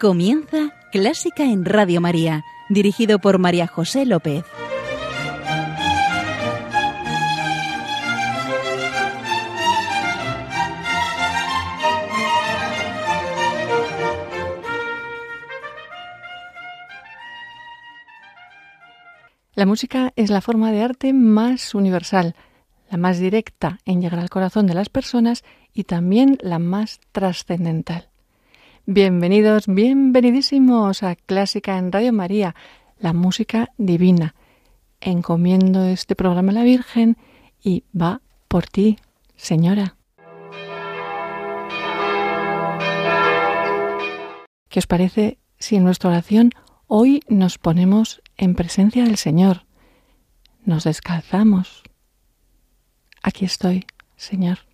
Comienza Clásica en Radio María, dirigido por María José López. La música es la forma de arte más universal, la más directa en llegar al corazón de las personas y también la más trascendental. Bienvenidos, bienvenidísimos a Clásica en Radio María, la música divina. Encomiendo este programa a la Virgen y va por ti, Señora. ¿Qué os parece si en nuestra oración hoy nos ponemos en presencia del Señor? Nos descalzamos. Aquí estoy, Señor.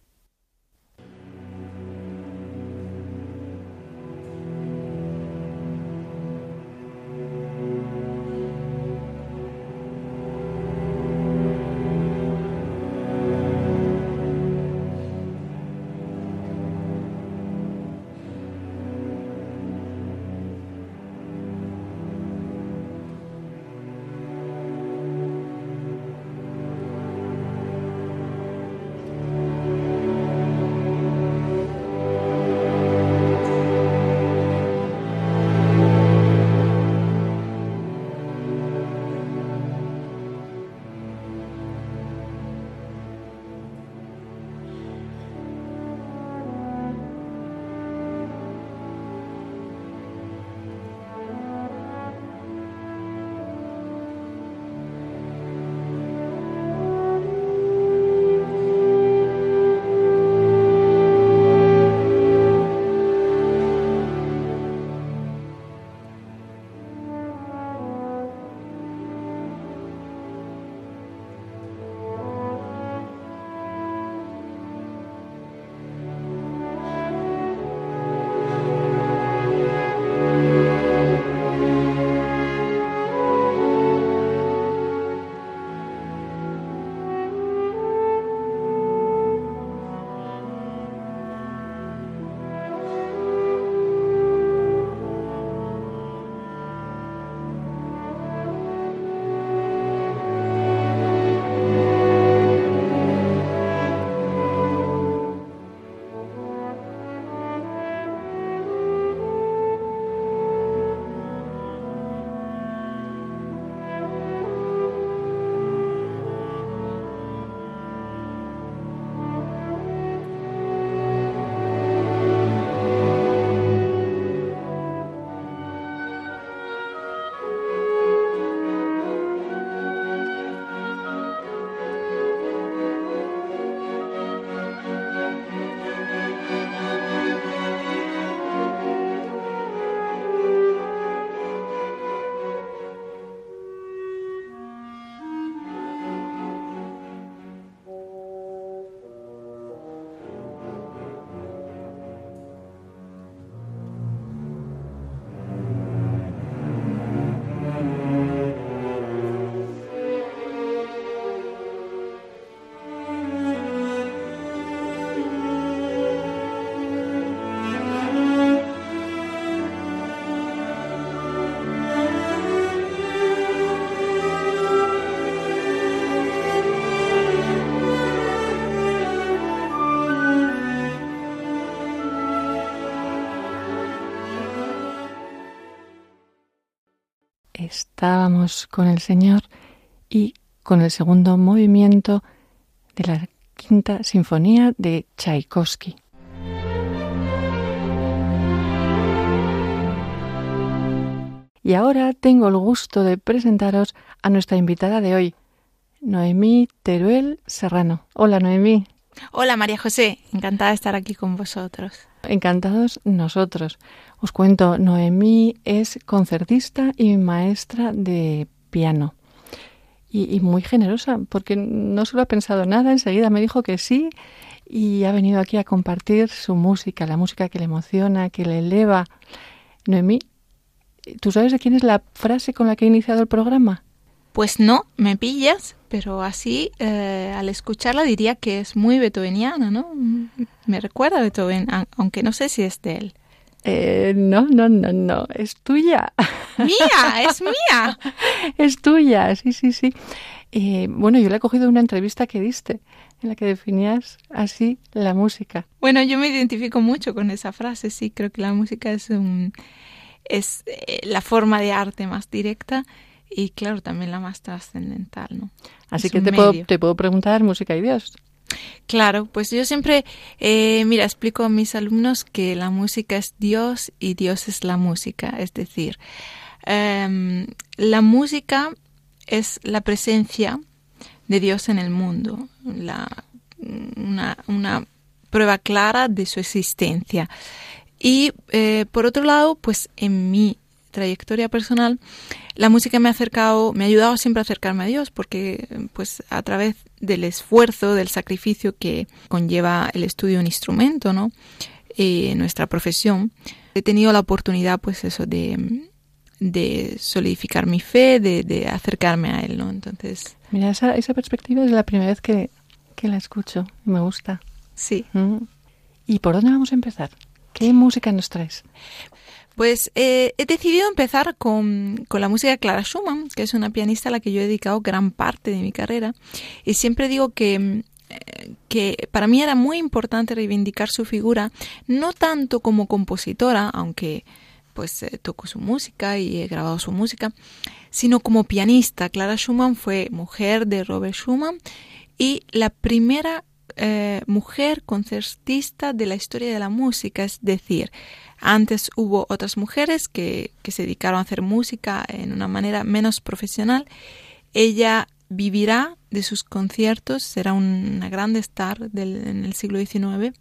Estábamos con el Señor y con el segundo movimiento de la quinta sinfonía de Tchaikovsky. Y ahora tengo el gusto de presentaros a nuestra invitada de hoy, Noemí Teruel Serrano. Hola Noemí. Hola María José, encantada de estar aquí con vosotros. Encantados nosotros. Os cuento, Noemí es concertista y maestra de piano. Y, muy generosa, porque no se lo ha pensado nada, enseguida me dijo que sí y ha venido aquí a compartir su música, la música que le emociona, que le eleva. Noemí, ¿tú sabes de quién es la frase con la que he iniciado el programa? Pues no, me pillas, pero así eh, al escucharla diría que es muy beethoveniana, ¿no? Me recuerda a Beethoven, aunque no sé si es de él. Eh, no, no, no, no, es tuya. Mía, es mía. es tuya, sí, sí, sí. Eh, bueno, yo la he cogido de una entrevista que diste en la que definías así la música. Bueno, yo me identifico mucho con esa frase, sí, creo que la música es un, es eh, la forma de arte más directa y claro, también la más trascendental, ¿no? Así que te puedo, te puedo preguntar música y Dios. Claro, pues yo siempre, eh, mira, explico a mis alumnos que la música es Dios y Dios es la música. Es decir, em, la música es la presencia de Dios en el mundo, la, una, una prueba clara de su existencia. Y eh, por otro lado, pues en mi trayectoria personal, la música me ha acercado, me ha ayudado siempre a acercarme a Dios, porque pues a través del esfuerzo, del sacrificio que conlleva el estudio de un instrumento, ¿no? Eh, en nuestra profesión, he tenido la oportunidad, pues eso, de, de solidificar mi fe, de, acercarme a Él, ¿no? Entonces... Mira, esa, esa perspectiva es la primera vez que, que la escucho y me gusta. Sí. Mm. ¿Y por dónde vamos a empezar? ¿Qué música nos traes? Pues eh, he decidido empezar con, con, la música de Clara Schumann, que es una pianista a la que yo he dedicado gran parte de mi carrera. Y siempre digo que, eh, que para mí era muy importante reivindicar su figura, no tanto como compositora, aunque pues eh, toco su música y he grabado su música, sino como pianista. Clara Schumann fue mujer de Robert Schumann y la primera mujer concertista de la historia de la música, es decir, antes hubo otras mujeres que, se dedicaron a hacer música en una manera menos profesional. Ella vivirá de sus conciertos, será una gran star del, en el siglo XIX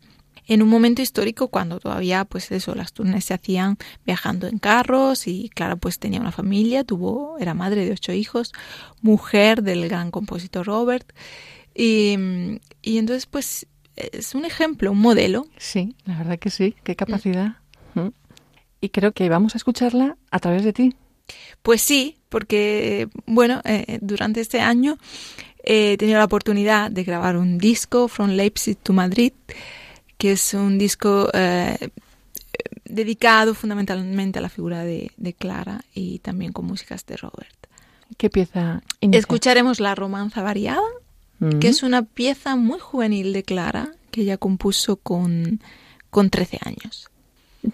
en un momento histórico cuando todavía pues eso las turnes se hacían viajando en carros y claro pues tenía una familia tuvo era madre de ocho hijos mujer del gran compositor Robert. Y, y entonces pues es un ejemplo un modelo. Sí la verdad que sí qué capacidad y creo que vamos a escucharla a través de ti. Pues sí, porque, bueno, eh, durante este año he tenido la oportunidad de grabar un disco, From Leipzig to Madrid, que es un disco eh, dedicado fundamentalmente a la figura de, Clara y también con músicas de Robert. ¿Qué pieza? Escucharemos La Romanza Variada, que es una pieza muy juvenil de Clara que ella compuso con, con 13 años.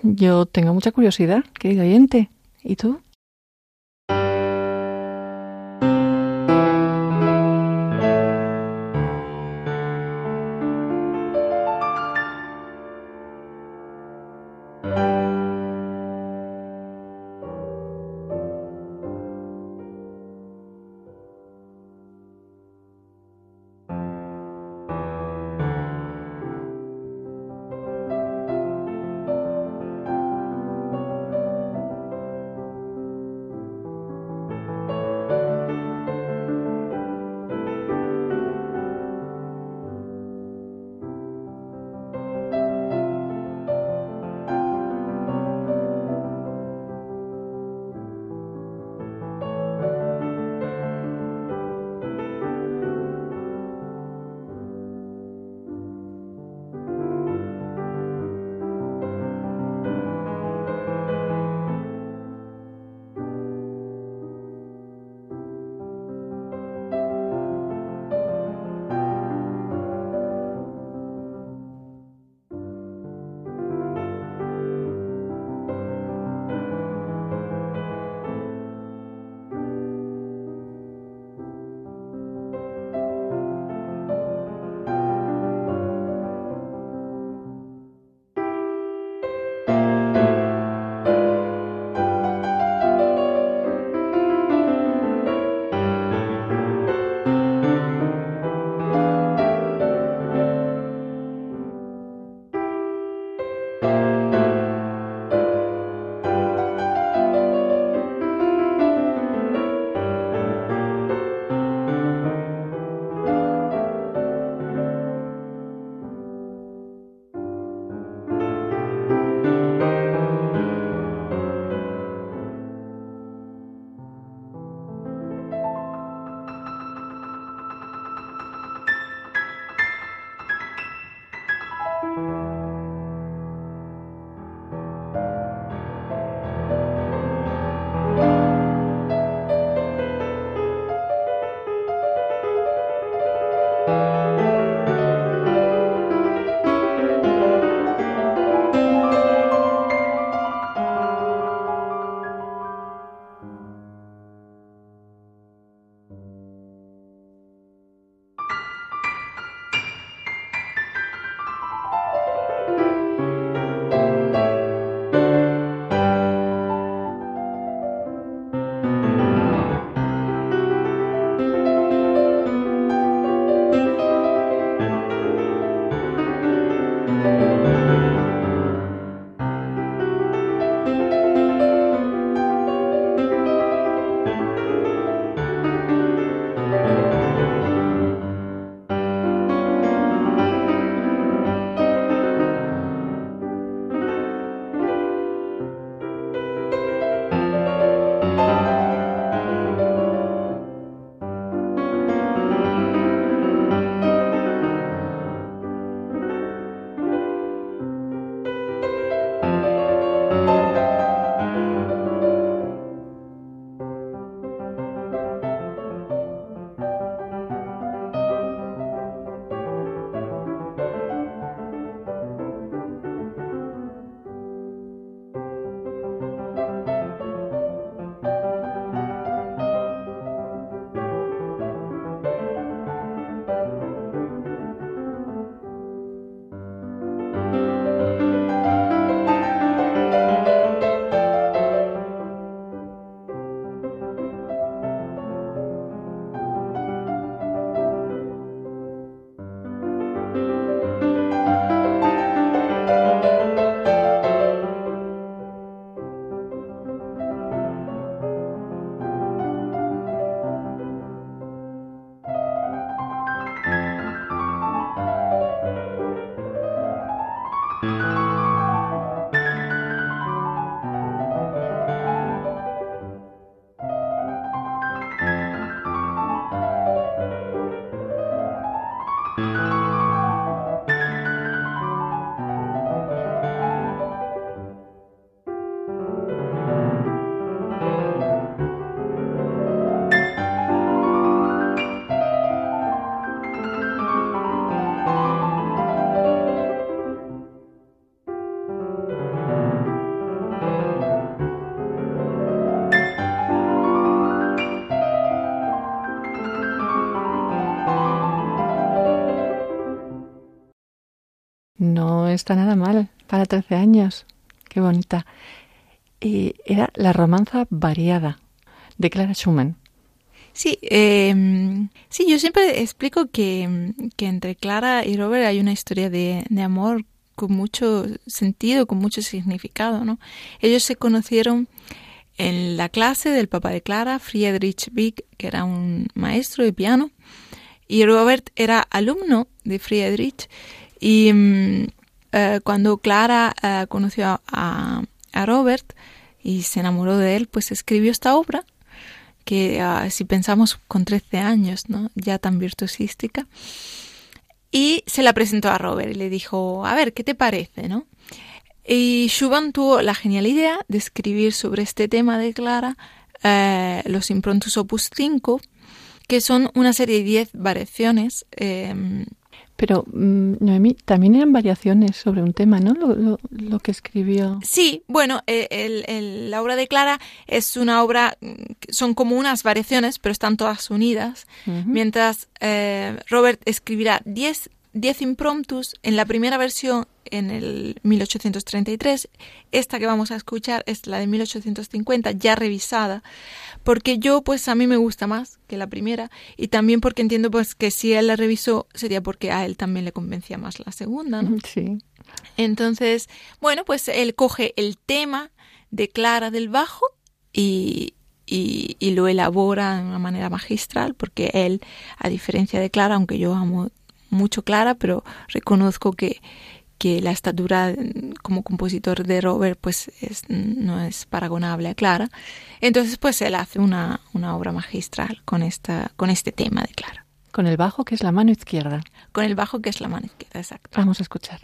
Yo tengo mucha curiosidad, querido oyente. ¿Y tú? Está nada mal para 13 años. Qué bonita. Y era la romanza variada de Clara Schumann. Sí, eh, sí, yo siempre explico que, que, entre Clara y Robert hay una historia de, de, amor con mucho sentido, con mucho significado, ¿no? Ellos se conocieron en la clase del papá de Clara, Friedrich Wieck, que era un maestro de piano, y Robert era alumno de Friedrich, y eh, cuando Clara eh, conoció a, Robert y se enamoró de él, pues escribió esta obra que uh, si pensamos con 13 años, ¿no? ya tan virtuosística. Y se la presentó a Robert y le dijo, a ver, ¿qué te parece? ¿no? Y Schumann tuvo la genial idea de escribir sobre este tema de Clara eh, los improntos opus 5, que son una serie de 10 variaciones eh, pero, mm, Noemí, también eran variaciones sobre un tema, ¿no? Lo, lo, que escribió. Sí, bueno, eh, el, el, la obra de Clara es una obra, mm, son como unas variaciones, pero están todas unidas. Uh -huh. Mientras eh, Robert escribirá 10 diez impromptus en la primera versión en el 1833. Esta que vamos a escuchar es la de 1850, ya revisada, porque yo, pues a mí me gusta más que la primera y también porque entiendo pues que si él la revisó sería porque a él también le convencía más la segunda, ¿no? Sí. Entonces, bueno, pues él coge el tema de Clara del bajo y, y, y, lo elabora de una manera magistral, porque él, a diferencia de Clara, aunque yo amo mucho Clara, pero reconozco que, que la estatura como compositor de Robert pues es, no es paragonable a Clara. Entonces pues él hace una, una obra magistral con, esta, con este tema de Clara. Con el bajo que es la mano izquierda. Con el bajo que es la mano izquierda, exacto. Vamos a escuchar.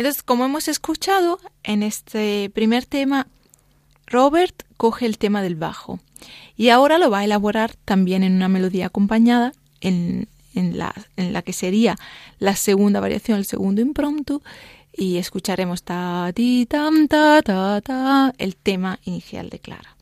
Entonces, como hemos escuchado, en este primer tema, Robert coge el tema del bajo y ahora lo va a elaborar también en una melodía acompañada en, la que sería la segunda variación, el segundo impromptu, y escucharemos ta ti tam ta ta ta el tema inicial de Clara.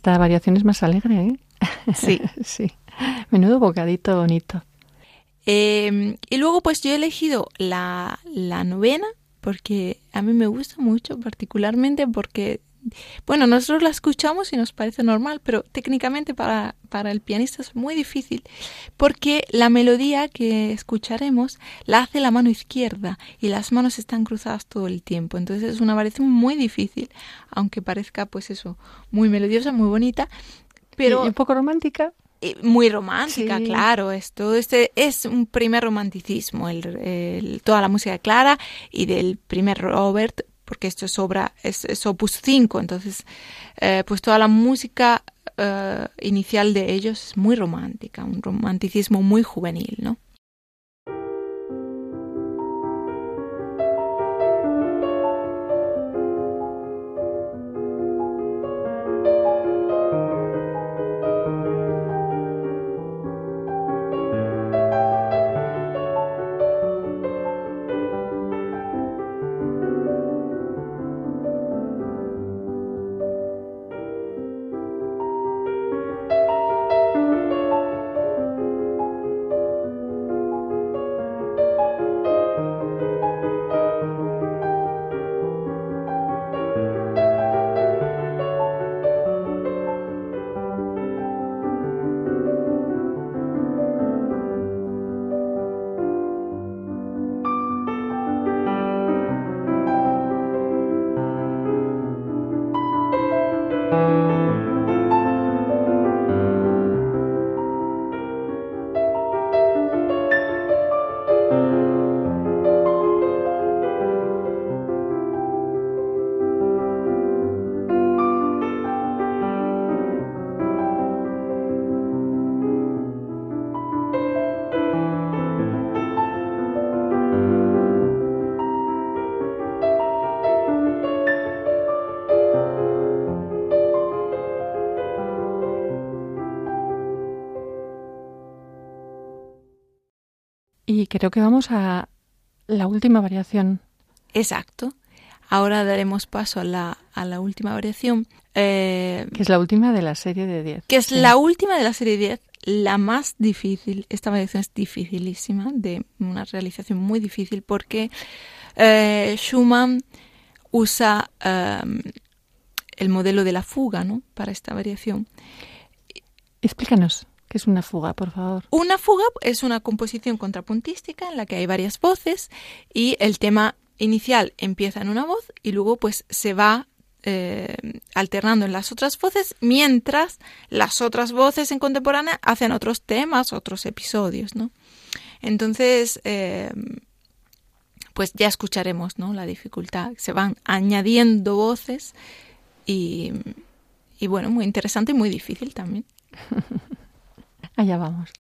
Esta variación es más alegre, ¿eh? Sí. sí. Menudo bocadito bonito. Em, y luego pues yo he elegido la, la novena porque a mí me gusta mucho, particularmente porque bueno, nosotros la escuchamos y nos parece normal, pero técnicamente para, para, el pianista es muy difícil porque la melodía que escucharemos la hace la mano izquierda y las manos están cruzadas todo el tiempo. Entonces es una variación muy difícil, aunque parezca pues eso, muy melodiosa, muy bonita, pero... ¿Y un poco romántica? muy romántica, claro. Esto este es un primer romanticismo, el, toda la música clara y del primer Robert porque esto es obra, es, opus 5, entonces eh, pues toda la música eh, inicial de ellos es muy romántica, un romanticismo muy juvenil, ¿no? Creo que vamos a la última variación. Exacto. Ahora daremos paso a la, a la última variación. Eh, que es la última de la serie de 10. Que es la última de la serie 10, la más difícil. Esta variación es dificilísima, de una realización muy difícil, porque eh, Schumann usa em, el modelo de la fuga ¿no? para esta variación. Explícanos. ¿Qué es una fuga, por favor? Una fuga es una composición contrapuntística en la que hay varias voces y el tema inicial empieza en una voz y luego pues se va eh, alternando en las otras voces mientras las otras voces en contemporánea hacen otros temas, otros episodios, ¿no? Entonces, eh, pues ya escucharemos, ¿no? La dificultad. Se van añadiendo voces y, y bueno, muy interesante y muy difícil también. Allá vamos.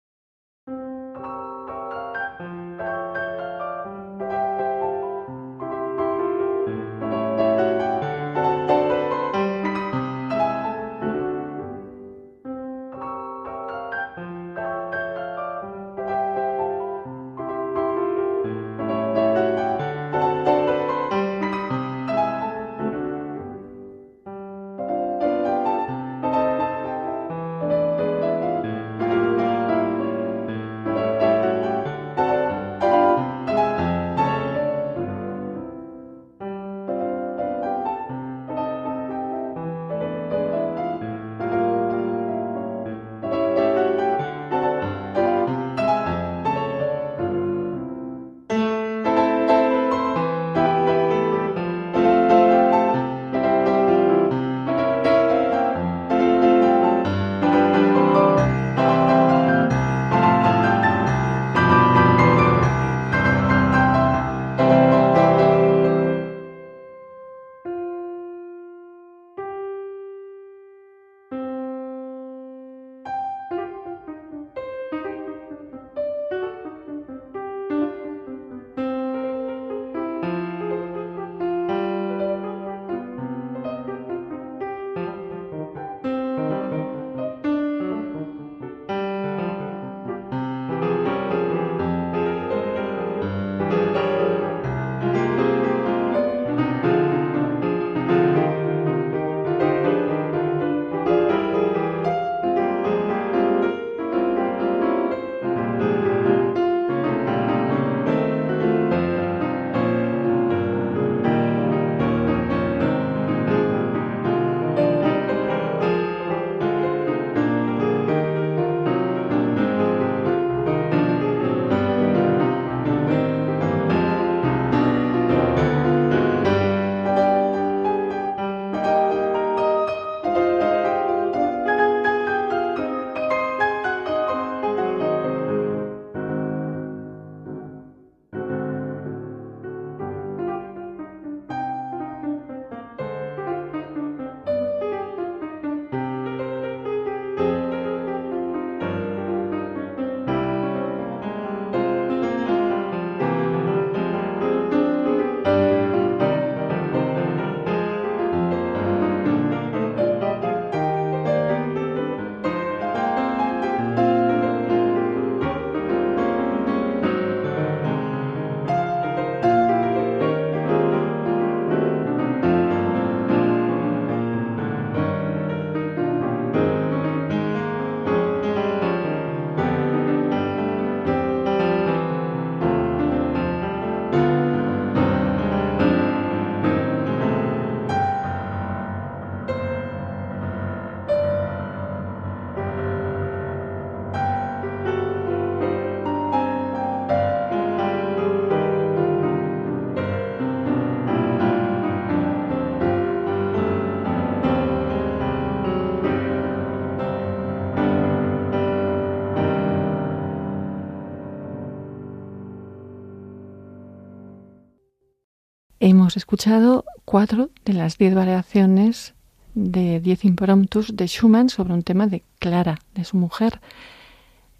Hemos escuchado cuatro de las diez variaciones de diez impromptus de Schumann sobre un tema de Clara, de su mujer.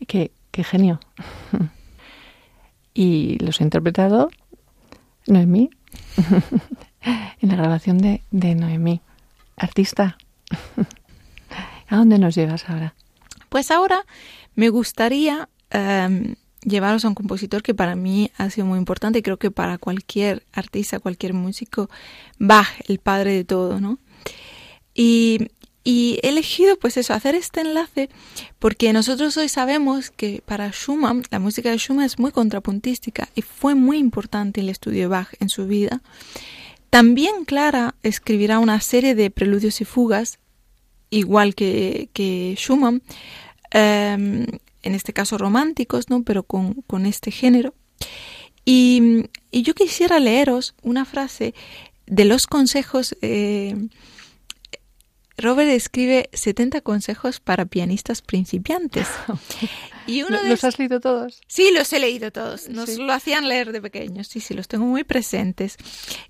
Qué, qué genio. y los ha interpretado Noemí en la grabación de, de Noemí. Artista, ¿a dónde nos llevas ahora? Pues ahora me gustaría em, llevaros a un compositor que para mí ha sido muy importante creo que para cualquier artista, cualquier músico, Bach, el padre de todo, ¿no? Y, y he elegido pues eso, hacer este enlace porque nosotros hoy sabemos que para Schumann, la música de Schumann es muy contrapuntística y fue muy importante el estudio de Bach en su vida. También Clara escribirá una serie de preludios y fugas, igual que, que Schumann, em, en este caso románticos, ¿no? pero con, con este género. Y, y, yo quisiera leeros una frase de los consejos. Eh, Robert escribe 70 consejos para pianistas principiantes. Y uno ¿Los has leído todos? Sí, los he leído todos. Nos lo hacían leer de pequeños. Sí, sí, los tengo muy presentes.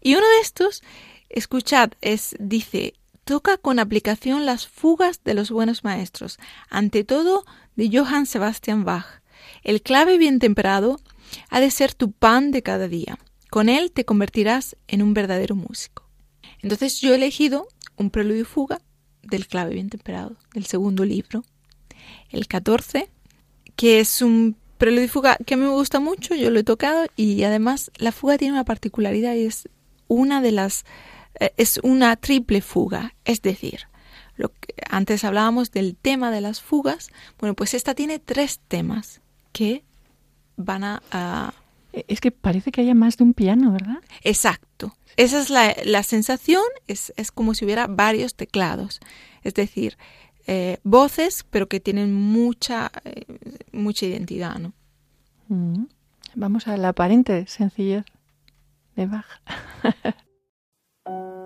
Y uno de estos, escuchad, es, dice, toca con aplicación las fugas de los buenos maestros, ante todo de Johann Sebastian Bach. El clave bien temperado ha de ser tu pan de cada día. Con él te convertirás en un verdadero músico. Entonces yo he elegido un preludio y fuga del clave bien temperado, del segundo libro. El 14 que es un preludio y fuga que me gusta mucho, yo lo he tocado y además la fuga tiene una particularidad y es una de las eh, es una triple fuga, es decir, lo que antes hablábamos del tema de las fugas, bueno, pues esta tiene tres temas que van a, e, es que parece que haya más de un piano, ¿verdad? Exacto. Esa es la, la sensación, es, es como si hubiera varios teclados. Es decir, eh, voces, pero que tienen mucha, eh, mucha identidad, ¿no? Mm. Vamos a la aparente sencillez de Bach.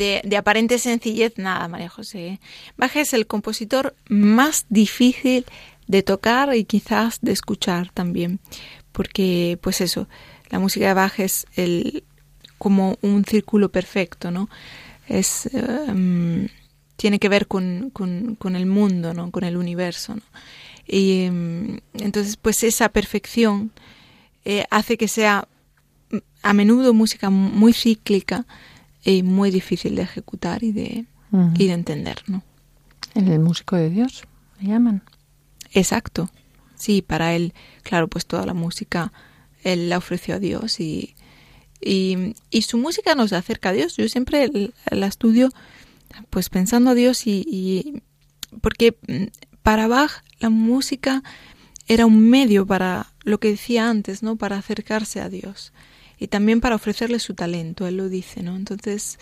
de, aparente sencillez, nada, María José. Bach es el compositor más difícil de tocar y quizás de escuchar también, porque, pues eso, la música de Bach es el, como un círculo perfecto, ¿no? Es, um, tiene que ver con, con, con, el mundo, ¿no? Con el universo. Y um, entonces, pues esa perfección eh, hace que sea a menudo música muy cíclica muy difícil de ejecutar y de, uh -huh. y de entender, ¿no? El músico de Dios, le llaman. Exacto. Sí, para él, claro, pues toda la música él la ofreció a Dios y, y, y su música nos acerca a Dios. Yo siempre la estudio pues pensando a Dios y, y porque para Bach la música era un medio para lo que decía antes, ¿no? Para acercarse a Dios y también para ofrecerle su talento, él lo dice, ¿no? Entonces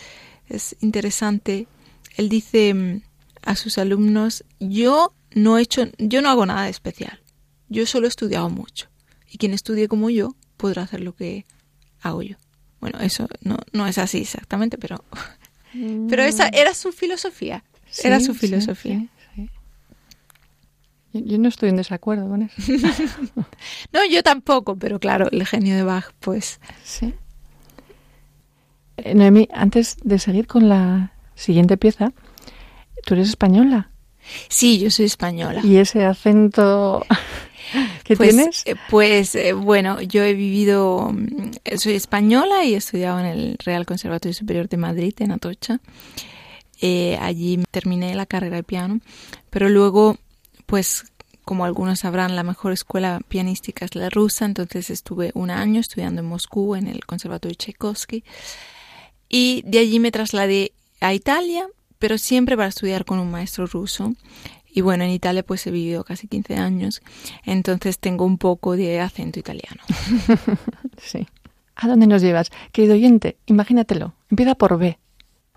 es interesante. Él dice a sus alumnos, yo no he hecho, yo no hago nada especial. Yo solo he estudiado mucho. Y quien estudie como yo podrá hacer lo que hago yo. Bueno, eso no, no es así exactamente, pero, mm. pero esa era su filosofía. Sí, era su filosofía. Sí, sí, yo no estoy en desacuerdo con eso. no, yo tampoco, pero claro, el genio de Bach, pues. Sí. Eh, Noemí, antes de seguir con la siguiente pieza, ¿tú eres española? Sí, yo soy española. ¿Y ese acento que pues, tienes? Eh, pues eh, bueno, yo he vivido, soy española y he estudiado en el Real Conservatorio Superior de Madrid, en Atocha. Eh, allí terminé la carrera de piano, pero luego, pues como algunos sabrán, la mejor escuela pianística es la rusa, entonces estuve un año estudiando en Moscú, en el Conservatorio Tchaikovsky, y de allí me trasladé a Italia, pero siempre para estudiar con un maestro ruso. Y bueno, en Italia pues he vivido casi 15 años, entonces tengo un poco de acento italiano. sí. ¿A dónde nos llevas? Querido oyente, imagínatelo. Empieza por B.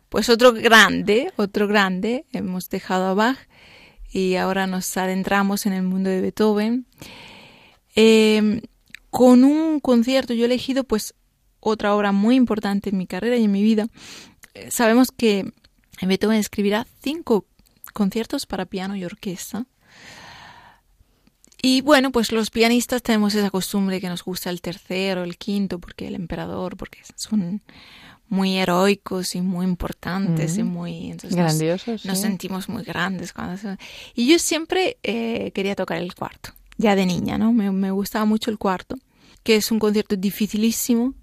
Pues otro grande, otro grande. Hemos dejado a Bach y ahora nos adentramos en el mundo de Beethoven. Eh, con un concierto, yo he elegido pues otra obra muy importante en mi carrera y en mi vida. Eh, sabemos que Beethoven escribirá cinco conciertos para piano y orquesta. Y bueno, pues los pianistas tenemos esa costumbre que nos gusta el tercero, el quinto, porque el emperador, porque son muy heroicos y muy importantes mm. y muy entonces grandiosos. Nos, sí. nos, sentimos muy grandes cuando se... y yo siempre eh, quería tocar el cuarto, ya de niña, ¿no? Me, me gustaba mucho el cuarto, que es un concierto dificilísimo,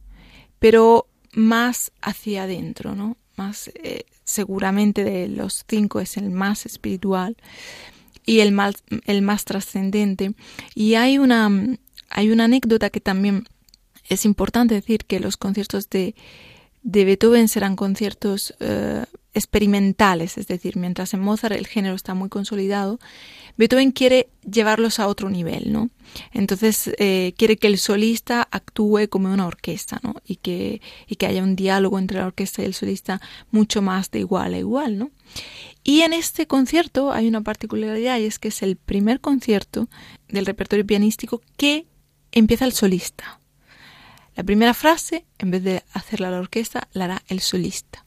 pero más hacia adentro, ¿no? Más eh, seguramente de los cinco es el más espiritual y el más, el más trascendente. Y hay una, hay una anécdota que también es importante decir que los conciertos de, de Beethoven serán conciertos eh, experimentales, es decir, mientras en Mozart el género está muy consolidado, Beethoven quiere llevarlos a otro nivel, ¿no? Entonces eh, quiere que el solista actúe como una orquesta, ¿no? Y que, y que haya un diálogo entre la orquesta y el solista mucho más de igual a igual, ¿no? Y en este concierto hay una particularidad y es que es el primer concierto del repertorio pianístico que empieza el solista. La primera frase, en vez de hacerla la orquesta, la hará el solista.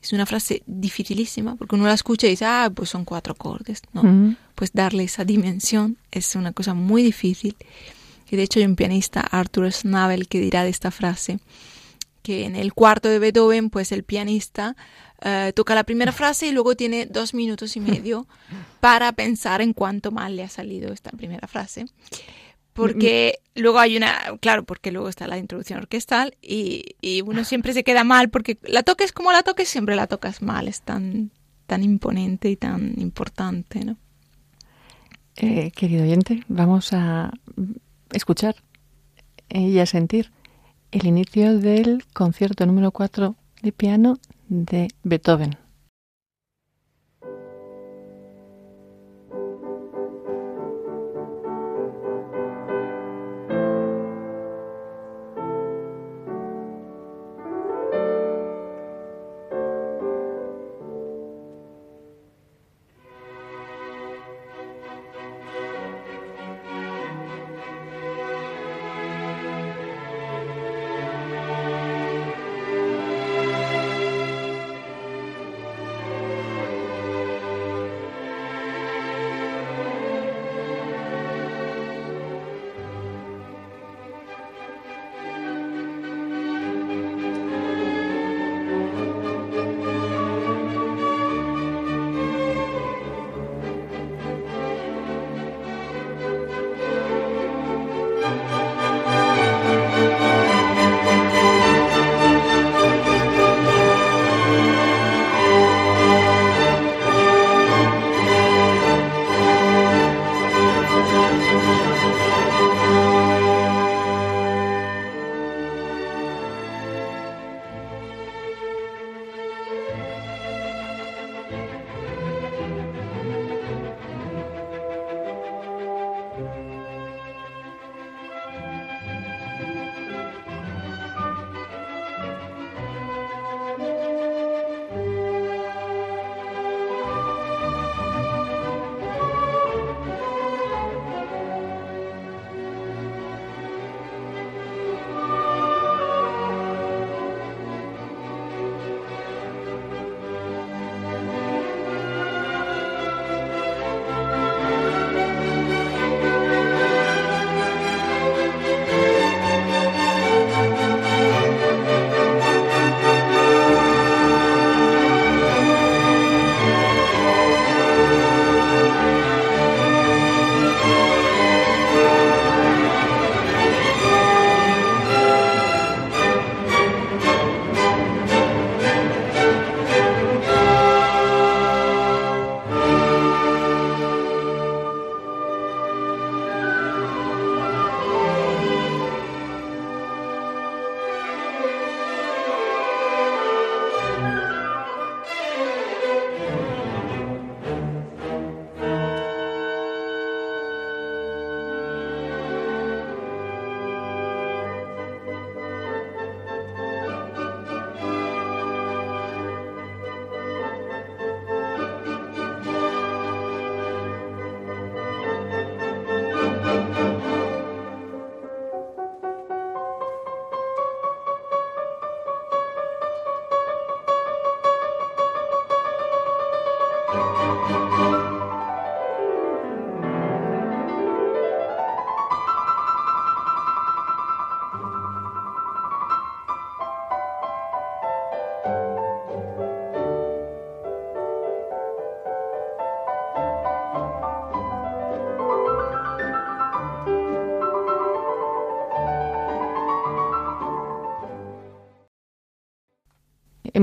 Es una frase dificilísima porque uno la escucha y dice, ah, pues son cuatro acordes. No, pues darle esa dimensión es una cosa muy difícil. Y de hecho hay un pianista, Arthur Schnabel, que dirá de esta frase que en el cuarto de Beethoven, pues el pianista uh, toca la primera frase y luego tiene dos minutos y medio para pensar en cuánto mal le ha salido esta primera frase porque luego hay una, claro, porque luego está la introducción orquestal y, y, uno siempre se queda mal porque la toques como la toques, siempre la tocas mal, es tan, tan imponente y tan importante, ¿no? Eh, querido oyente, vamos a escuchar y a sentir el inicio del concierto número 4 de piano de Beethoven.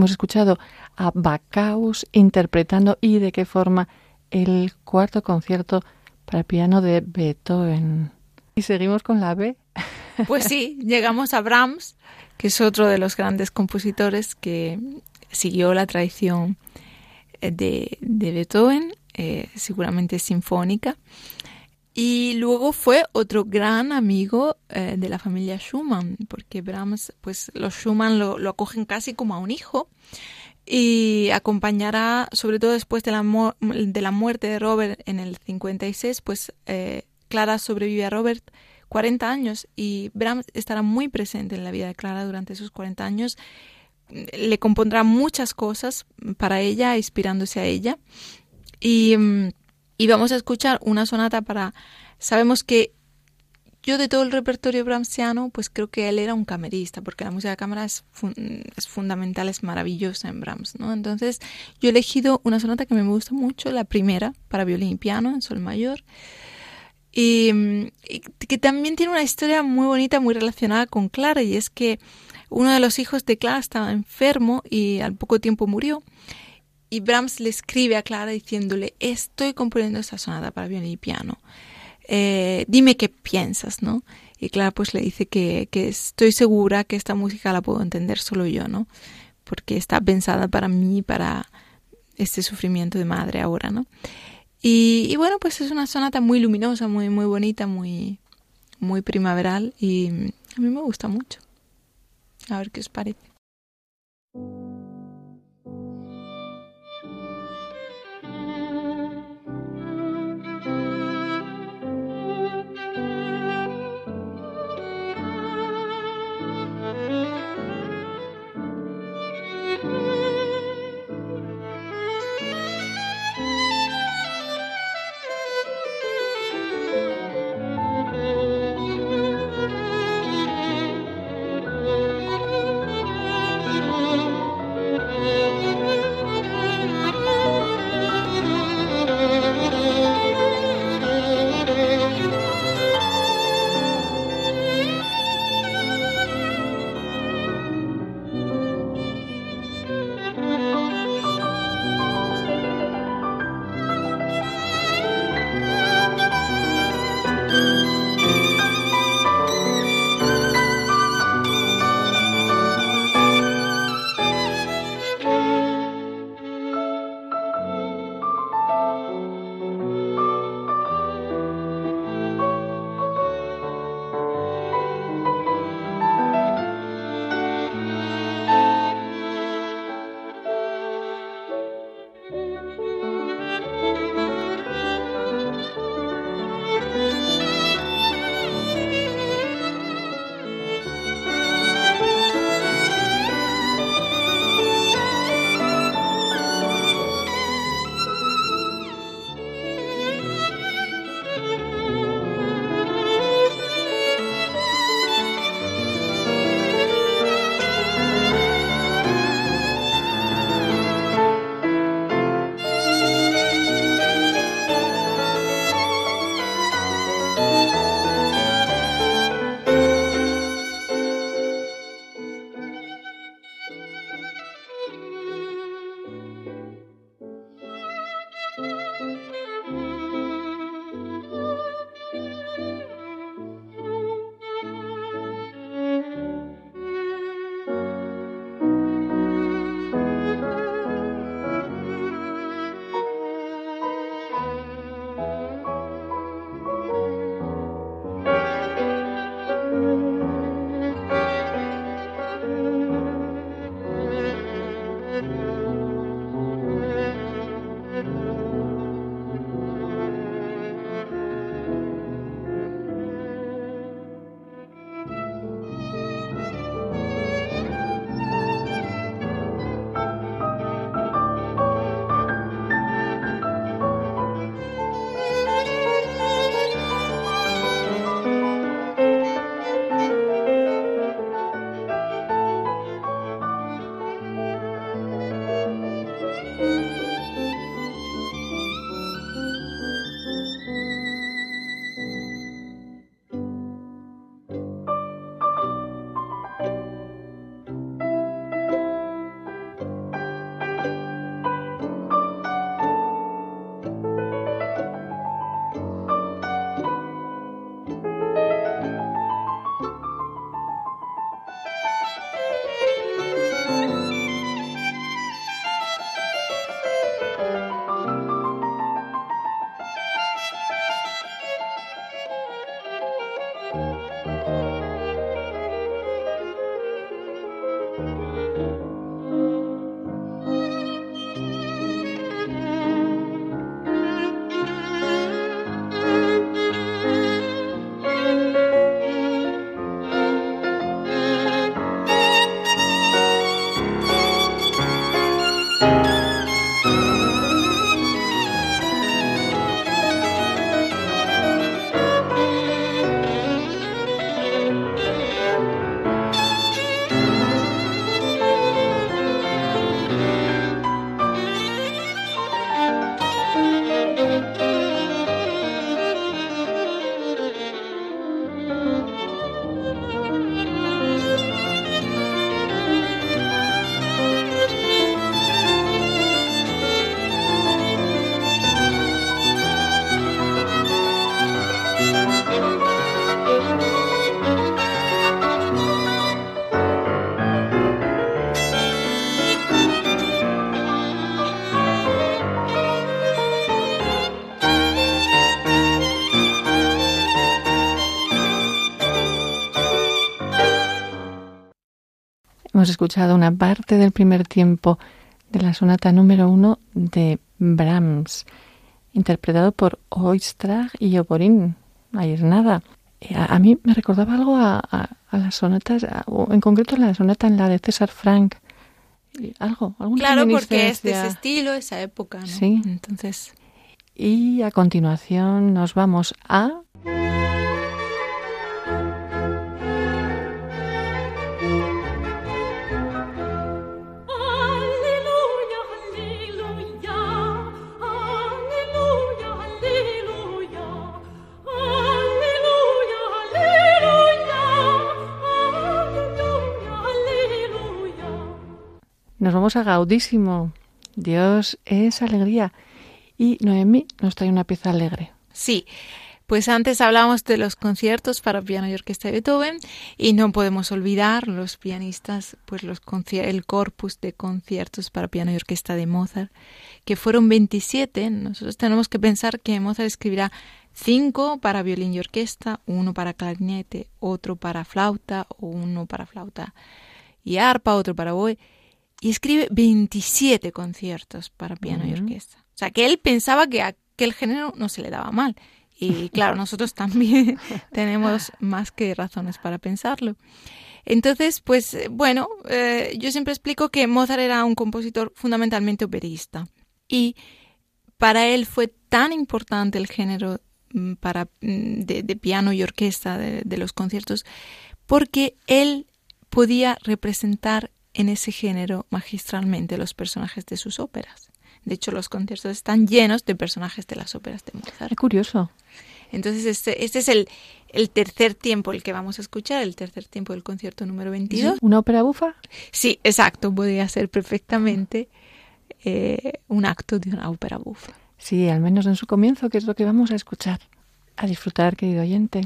Hemos escuchado a Bacchaus interpretando y de qué forma el cuarto concierto para piano de Beethoven. Y seguimos con la B. Pues sí, llegamos a Brahms, que es otro de los grandes compositores que siguió la tradición de, de Beethoven, eh, seguramente sinfónica. Y luego fue otro gran amigo eh, de la familia Schumann, porque Brahms, pues los Schumann lo, acogen casi como a un hijo y acompañará, sobre todo después de la, de la muerte de Robert en el 56, pues eh, Clara sobrevive a Robert 40 años y Brahms estará muy presente en la vida de Clara durante esos 40 años. Le compondrá muchas cosas para ella, inspirándose a ella. Y mm, y vamos a escuchar una sonata para... Sabemos que yo de todo el repertorio brahmsiano, pues creo que él era un camerista, porque la música de cámara es, fundamental, es maravillosa en Brahms, ¿no? Entonces yo he elegido una sonata que me gusta mucho, la primera, para violín y piano, en sol mayor, y, que también tiene una historia muy bonita, muy relacionada con Clara, y es que uno de los hijos de Clara estaba enfermo y al poco tiempo murió, y Brahms le escribe a Clara diciéndole, estoy componiendo esta sonata para violín y piano. Eh, dime qué piensas, ¿no? Y Clara pues le dice que, que, estoy segura que esta música la puedo entender solo yo, ¿no? Porque está pensada para mí, para este sufrimiento de madre ahora, ¿no? Y, y bueno, pues es una sonata muy luminosa, muy, muy bonita, muy, muy primaveral y a mí me gusta mucho. A ver qué os parece. Hemos escuchado una parte del primer tiempo de la sonata número uno de Brahms, interpretado por Oistrakh y Oborin. Ahí es nada. Eh, a, mí me recordaba algo a, las sonatas, o en concreto la sonata en la de César Frank. Algo, alguna Claro, porque es de ese estilo, esa época, ¿no? Sí. Entonces. Y a continuación nos vamos a Nos vamos a Gaudísimo. Dios es alegría. Y Noemí nos trae una pieza alegre. Sí, pues antes hablamos de los conciertos para piano y orquesta de Beethoven y no podemos olvidar los pianistas, pues los el corpus de conciertos para piano y orquesta de Mozart, que fueron 27. Nosotros tenemos que pensar que Mozart escribirá cinco para violín y orquesta, uno para clarinete, otro para flauta, uno para flauta y arpa, otro para oboe y escribe 27 conciertos para piano y orquesta. O sea, que él pensaba que aquel género no se le daba mal. Y claro, nosotros también tenemos más que razones para pensarlo. Entonces, pues eh, bueno, eh, yo siempre explico que Mozart era un compositor fundamentalmente operista. Y para él fue tan importante el género mm, para, mm, de, piano y orquesta de los conciertos porque él podía representar en ese género magistralmente los personajes de sus óperas. De hecho, los conciertos están llenos de personajes de las óperas de Mozart. Qué curioso. Entonces, este, este es el, el, tercer tiempo el que vamos a escuchar, el tercer tiempo del concierto número 22. ¿Una ópera bufa? Sí, exacto. Podría ser perfectamente eh, un acto de una ópera bufa. Sí, al menos en su comienzo, que es lo que vamos a escuchar. A disfrutar, querido oyente.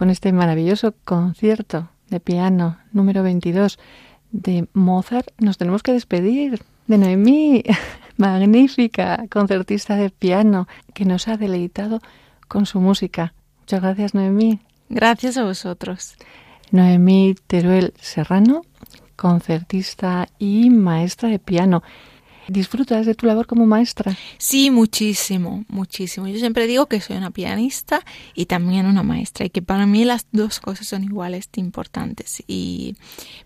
Con este maravilloso concierto de piano número 22 de Mozart, nos tenemos que despedir de Noemí, magnífica concertista de piano que nos ha deleitado con su música. Muchas gracias, Noemí. Gracias a vosotros. Noemí Teruel Serrano, concertista y maestra de piano. ¿Disfrutas de tu labor como maestra? Sí, muchísimo, muchísimo. Yo siempre digo que soy una pianista y también una maestra y que para mí las dos cosas son iguales importantes. Y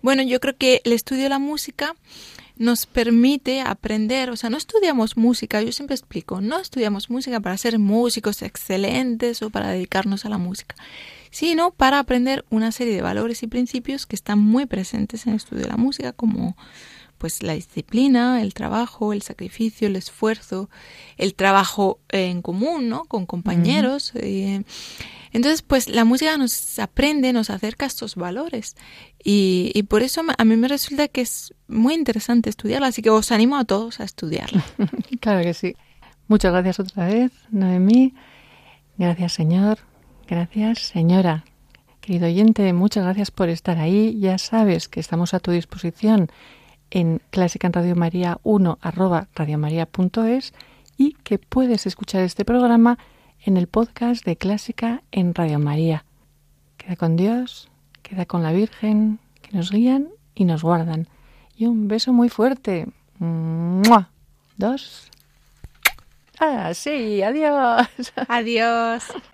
bueno, yo creo que el estudio de la música nos permite aprender, o sea, no estudiamos música, yo siempre explico, no estudiamos música para ser músicos excelentes o para dedicarnos a la música, sino para aprender una serie de valores y principios que están muy presentes en el estudio de la música, como pues la disciplina, el trabajo, el sacrificio, el esfuerzo, el trabajo en común, ¿no? Con compañeros. Eh, entonces, pues la música nos aprende, nos acerca a estos valores. Y, y, por eso a mí me resulta que es muy interesante estudiarla, así que os animo a todos a estudiarla. claro que sí. Muchas gracias otra vez, Noemí. Gracias, señor. Gracias, señora. Querido oyente, muchas gracias por estar ahí. Ya sabes que estamos a tu disposición en Clásica en Radio María 1 arroba radiomaria.es y que puedes escuchar este programa en el podcast de Clásica en Radio María. Queda con Dios, queda con la Virgen, que nos guían y nos guardan. Y un beso muy fuerte. Dos. Ah, sí, adiós. Adiós.